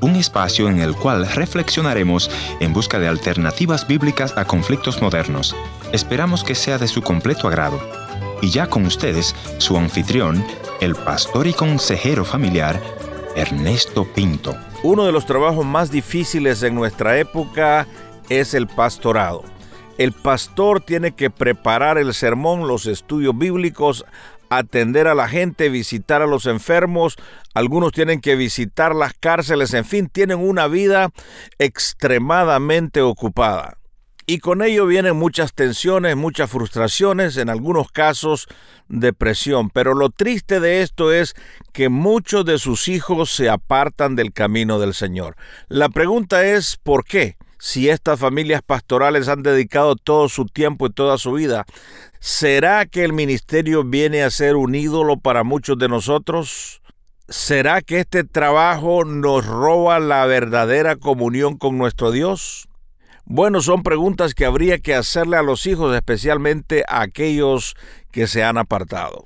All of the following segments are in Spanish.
Un espacio en el cual reflexionaremos en busca de alternativas bíblicas a conflictos modernos. Esperamos que sea de su completo agrado. Y ya con ustedes, su anfitrión, el pastor y consejero familiar, Ernesto Pinto. Uno de los trabajos más difíciles en nuestra época es el pastorado. El pastor tiene que preparar el sermón, los estudios bíblicos, atender a la gente, visitar a los enfermos, algunos tienen que visitar las cárceles, en fin, tienen una vida extremadamente ocupada. Y con ello vienen muchas tensiones, muchas frustraciones, en algunos casos depresión. Pero lo triste de esto es que muchos de sus hijos se apartan del camino del Señor. La pregunta es, ¿por qué? Si estas familias pastorales han dedicado todo su tiempo y toda su vida, ¿será que el ministerio viene a ser un ídolo para muchos de nosotros? ¿Será que este trabajo nos roba la verdadera comunión con nuestro Dios? Bueno, son preguntas que habría que hacerle a los hijos, especialmente a aquellos que se han apartado.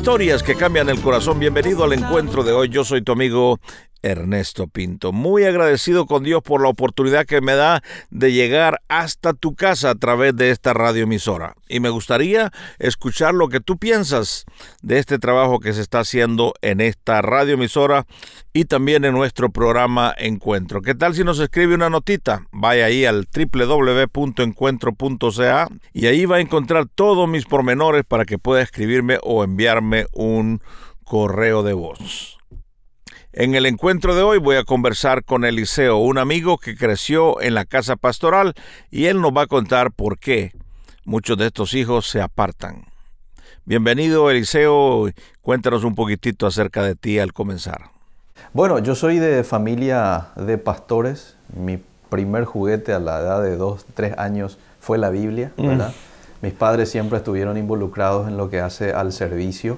Historias que cambian el corazón. Bienvenido al encuentro de hoy. Yo soy tu amigo Ernesto Pinto. Muy agradecido con Dios por la oportunidad que me da de llegar hasta tu casa a través de esta radioemisora. Y me gustaría escuchar lo que tú piensas de este trabajo que se está haciendo en esta radioemisora y también en nuestro programa Encuentro. ¿Qué tal si nos escribe una notita? Vaya ahí al www.encuentro.ca y ahí va a encontrar todos mis pormenores para que pueda escribirme o enviarme un correo de voz. En el encuentro de hoy voy a conversar con Eliseo, un amigo que creció en la casa pastoral, y él nos va a contar por qué muchos de estos hijos se apartan. Bienvenido Eliseo, cuéntanos un poquitito acerca de ti al comenzar. Bueno, yo soy de familia de pastores. Mi primer juguete a la edad de dos, tres años fue la Biblia, mm. Mis padres siempre estuvieron involucrados en lo que hace al servicio,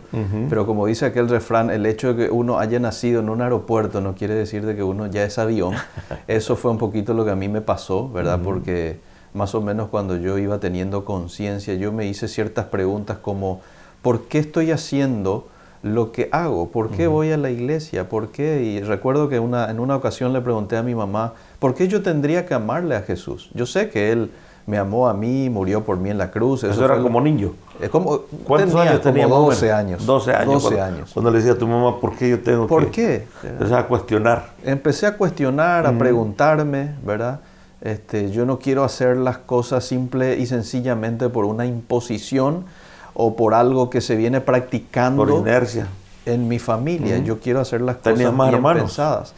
pero como dice aquel refrán, el hecho de que uno haya nacido en un aeropuerto no quiere decir de que uno ya es avión. Eso fue un poquito lo que a mí me pasó, ¿verdad? Porque más o menos cuando yo iba teniendo conciencia, yo me hice ciertas preguntas como, ¿por qué estoy haciendo lo que hago? ¿Por qué voy a la iglesia? ¿Por qué? Y recuerdo que una, en una ocasión le pregunté a mi mamá, ¿por qué yo tendría que amarle a Jesús? Yo sé que Él me amó a mí, murió por mí en la cruz. Eso, era como niño. Es como, ¿Cuántos años tenía? 12 años. 12 años. 12 años. Cuando le decía a tu mamá, ¿por qué yo tengo ¿Por que...? ¿Por qué? Empecé a cuestionar. Empecé a cuestionar, a preguntarme, ¿verdad? Este, yo no quiero hacer las cosas simple y sencillamente por una imposición o por algo que se viene practicando. Por inercia. En mi familia. Yo quiero hacer las cosas más bien pensadas.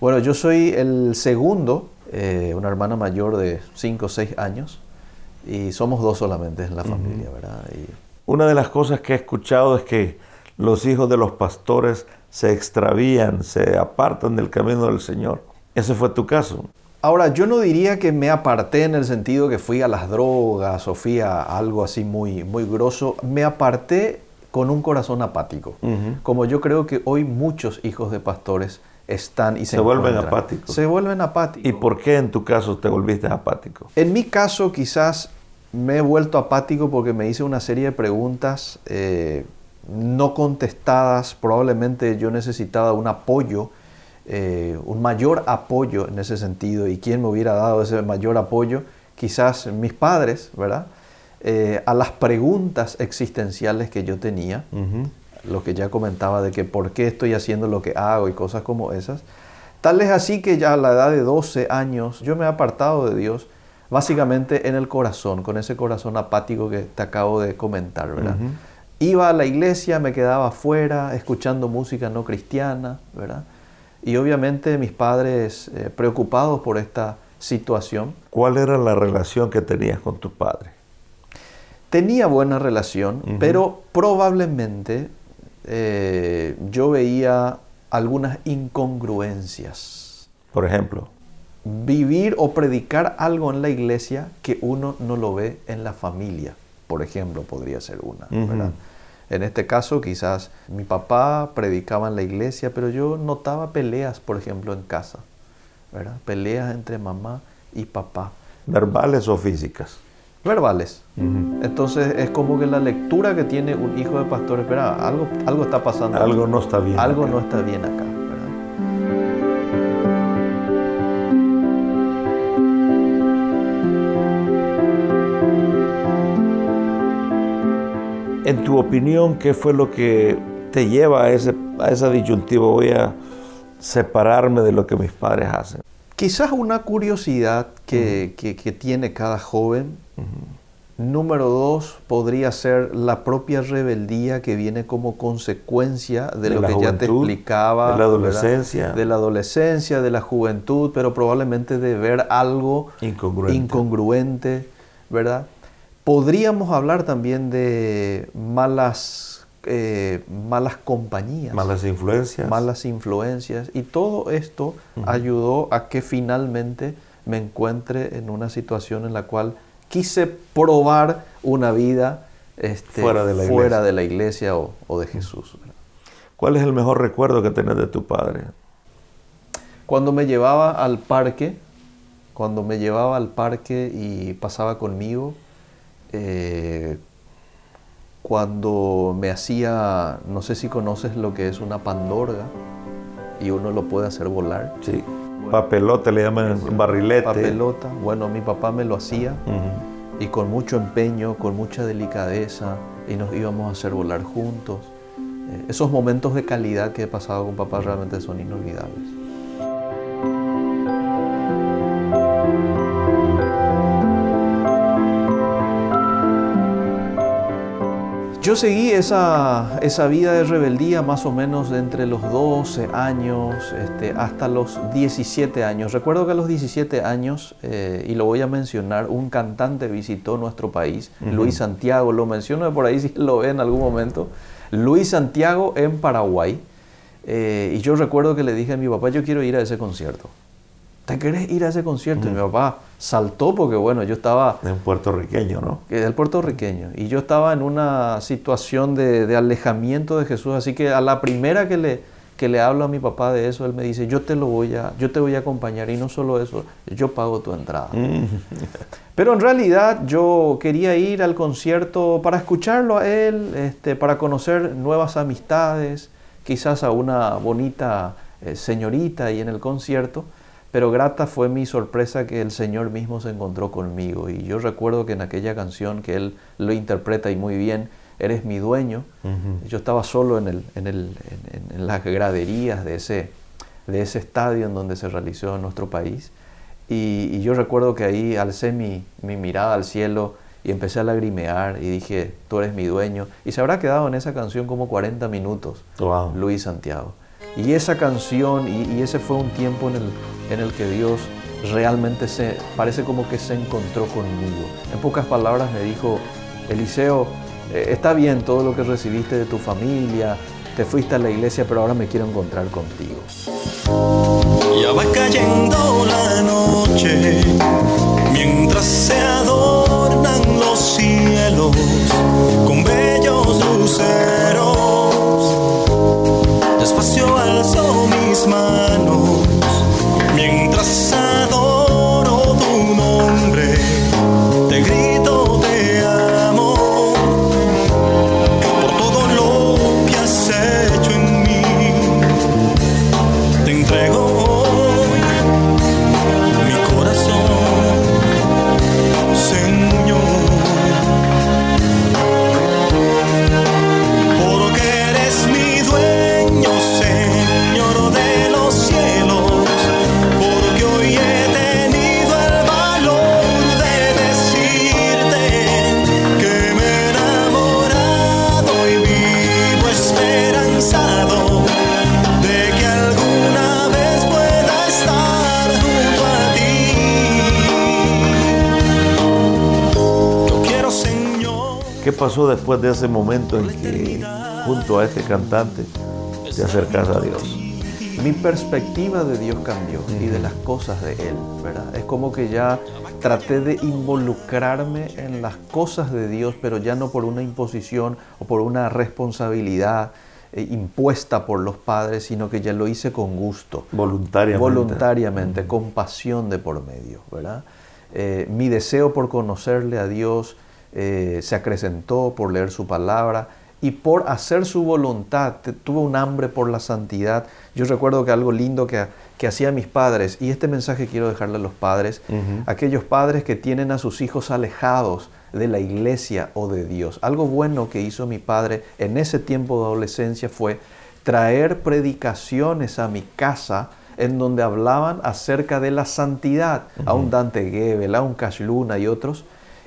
Bueno, yo soy el segundo eh, una hermana mayor de 5 o 6 años y somos dos solamente en la familia, ¿verdad? Una de las cosas que he escuchado es que los hijos de los pastores se extravían, se apartan del camino del Señor. ¿Ese fue tu caso? Ahora, yo no diría que me aparté en el sentido que fui a las drogas o fui a algo así muy, muy grosso. Me aparté con un corazón apático. Como yo creo que hoy muchos hijos de pastores están y se, vuelven apáticos. Se vuelven apáticos. ¿Y por qué en tu caso te volviste apático? En mi caso quizás me he vuelto apático porque me hice una serie de preguntas eh, no contestadas. Probablemente yo necesitaba un apoyo, eh, un mayor apoyo en ese sentido. ¿Y quién me hubiera dado ese mayor apoyo? Quizás mis padres, ¿verdad? Eh, a las preguntas existenciales que yo tenía lo que ya comentaba de que por qué estoy haciendo lo que hago y cosas como esas. Tal es así que ya a la edad de 12 años yo me he apartado de Dios básicamente en el corazón, con ese corazón apático que te acabo de comentar, ¿verdad? Iba a la iglesia, me quedaba afuera, escuchando música no cristiana, ¿verdad? Y obviamente mis padres eh, preocupados por esta situación. ¿Cuál era la relación que tenías con tus padres? Tenía buena relación, pero probablemente eh, yo veía algunas incongruencias. Por ejemplo. Vivir o predicar algo en la iglesia que uno no lo ve en la familia, por ejemplo, podría ser una. En este caso, quizás mi papá predicaba en la iglesia, pero yo notaba peleas, por ejemplo, en casa. ¿verdad? Peleas entre mamá y papá. ¿Verbales o físicas? Verbales. Entonces es como que la lectura que tiene un hijo de pastor, espera, algo, algo está pasando. Algo no está bien. Algo no está bien acá. En tu opinión, ¿qué fue lo que te lleva a, ese, a esa disyuntiva? Voy a separarme de lo que mis padres hacen. Quizás una curiosidad que, tiene cada joven. Número dos, podría ser la propia rebeldía que viene como consecuencia de, lo que ya te explicaba. De la adolescencia. De la adolescencia, de la juventud, pero probablemente de ver algo incongruente, incongruente ¿verdad? Podríamos hablar también de malas, eh, malas compañías. Malas influencias. Malas influencias. Y todo esto ayudó a que finalmente me encuentre en una situación en la cual quise probar una vida este, fuera, de la, iglesia o, de Jesús. ¿Cuál es el mejor recuerdo que tenés de tu padre? Cuando me llevaba al parque, cuando me llevaba al parque y pasaba conmigo, eh, cuando me hacía, no sé si conoces lo que es una pandorga y uno lo puede hacer volar. Sí. Papelote le llaman barrilete. Papelota. Bueno, mi papá me lo hacía y con mucho empeño, con mucha delicadeza y nos íbamos a hacer volar juntos. Eh, esos momentos de calidad que he pasado con papá realmente son inolvidables. Yo seguí esa, esa, vida de rebeldía más o menos de entre los 12 años este, hasta los 17 años. Recuerdo que a los 17 años, eh, y lo voy a mencionar, un cantante visitó nuestro país, Luis Santiago, lo menciono por ahí si lo ve en algún momento, Luis Santiago en Paraguay. Eh, y yo recuerdo que le dije a mi papá, yo quiero ir a ese concierto. ¿Te querés ir a ese concierto? Y mi papá saltó porque, bueno, yo estaba... De un puertorriqueño, ¿no? Del puertorriqueño. Y yo estaba en una situación de, alejamiento de Jesús, así que a la primera que le, que le hablo a mi papá de eso, él me dice, yo te, lo voy a, yo te voy a acompañar y no solo eso, yo pago tu entrada. Mm. Pero en realidad yo quería ir al concierto para escucharlo a él, este, para conocer nuevas amistades, quizás a una bonita eh, señorita ahí en el concierto. Pero grata fue mi sorpresa que el Señor mismo se encontró conmigo. Y yo recuerdo que en aquella canción que Él lo interpreta y muy bien, Eres mi dueño, yo estaba solo en, el, en, el, en, las graderías de ese, de ese estadio en donde se realizó en nuestro país. Y, yo recuerdo que ahí alcé mi, mi, mirada al cielo y empecé a lagrimear y dije, tú eres mi dueño. Y se habrá quedado en esa canción como 40 minutos, Luis Santiago. Y esa canción, y, ese fue un tiempo en el, en el que Dios realmente se, parece como que se encontró conmigo. En pocas palabras me dijo, Eliseo, eh, está bien todo lo que recibiste de tu familia, te fuiste a la iglesia, pero ahora me quiero encontrar contigo. Ya va cayendo la noche, mientras se pasó después de ese momento en que junto a este cantante te acercas a Dios? Mi perspectiva de Dios cambió y de las cosas de Él, ¿verdad? Es como que ya traté de involucrarme en las cosas de Dios, pero ya no por una imposición o por una responsabilidad eh, impuesta por los padres, sino que ya lo hice con gusto. Voluntariamente. Voluntariamente, con pasión de por medio, ¿verdad? eh, mi deseo por conocerle a Dios eh, se acrecentó por leer su palabra y por hacer su voluntad. Tuve un hambre por la santidad. Yo recuerdo que algo lindo que, que hacían mis padres, y este mensaje quiero dejarle a los padres, aquellos padres que tienen a sus hijos alejados de la iglesia o de Dios. Algo bueno que hizo mi padre en ese tiempo de adolescencia fue traer predicaciones a mi casa en donde hablaban acerca de la santidad, a un Dante Gebel, a un Cash Luna y otros,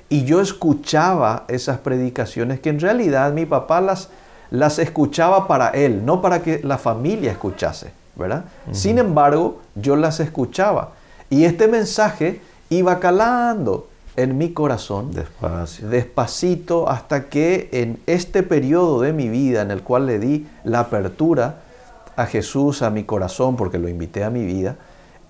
y yo escuchaba esas predicaciones que en realidad mi papá las, las escuchaba para él, no para que la familia escuchase, ¿verdad? Sin embargo, yo las escuchaba. Y este mensaje iba calando en mi corazón, Despacio. despacito, hasta que en este periodo de mi vida en el cual le di la apertura a Jesús, a mi corazón, porque lo invité a mi vida,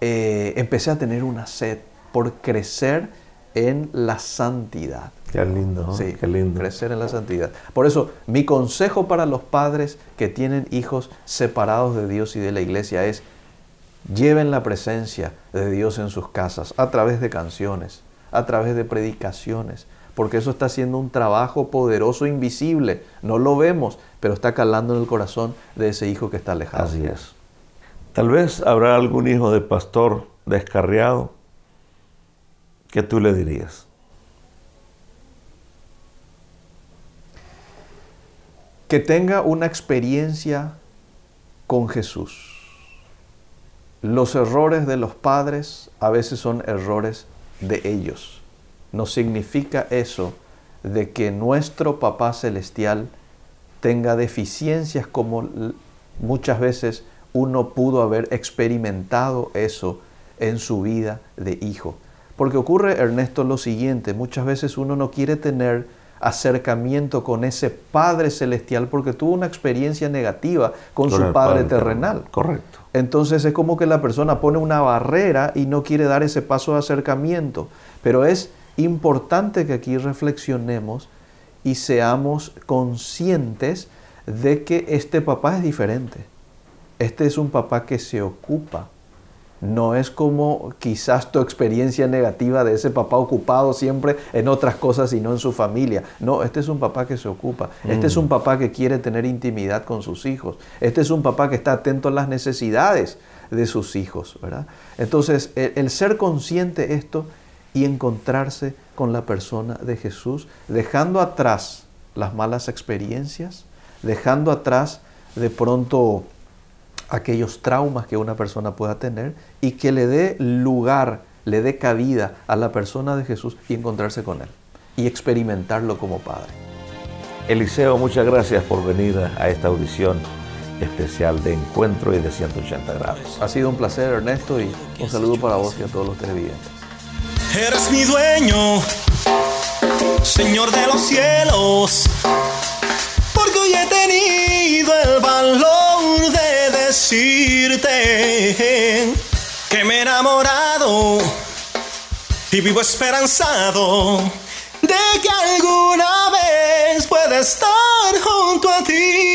eh, empecé a tener una sed por crecer en la santidad. Qué lindo, ¿no? Sí, qué lindo. crecer en la santidad. Por eso, mi consejo para los padres que tienen hijos separados de Dios y de la iglesia es, lleven la presencia de Dios en sus casas a través de canciones, a través de predicaciones, porque eso está haciendo un trabajo poderoso, invisible. No lo vemos, pero está calando en el corazón de ese hijo que está alejado. Así es. Tal vez habrá algún hijo de pastor descarriado que tú le dirías. que tenga una experiencia con Jesús. Los errores de los padres a veces son errores de ellos. No significa eso de que nuestro Papá Celestial tenga deficiencias como muchas veces uno pudo haber experimentado eso en su vida de hijo. Porque ocurre, Ernesto, lo siguiente, muchas veces uno no quiere tener acercamiento con ese Padre Celestial porque tuvo una experiencia negativa con, Con su Padre, Padre terrenal. Correcto. Entonces es como que la persona pone una barrera y no quiere dar ese paso de acercamiento. Pero es importante que aquí reflexionemos y seamos conscientes de que este papá es diferente. Este es un papá que se ocupa. No es como quizás tu experiencia negativa de ese papá ocupado siempre en otras cosas y no en su familia. No, este es un papá que se ocupa. Este es un papá que quiere tener intimidad con sus hijos. Este es un papá que está atento a las necesidades de sus hijos, ¿verdad? Entonces, el, el ser consciente de esto y encontrarse con la persona de Jesús, dejando atrás las malas experiencias, dejando atrás de pronto aquellos traumas que una persona pueda tener y que le dé lugar, le dé cabida a la persona de Jesús y encontrarse con Él y experimentarlo como Padre. Eliseo, muchas gracias por venir a esta audición especial de Encuentro y de 180 grados. Ha sido un placer, Ernesto, y un saludo para vos y a todos los televidentes. Eres mi dueño, Señor de los cielos, porque hoy he tenido el valor de decirte que me he enamorado y vivo esperanzado de que alguna vez pueda estar junto a ti.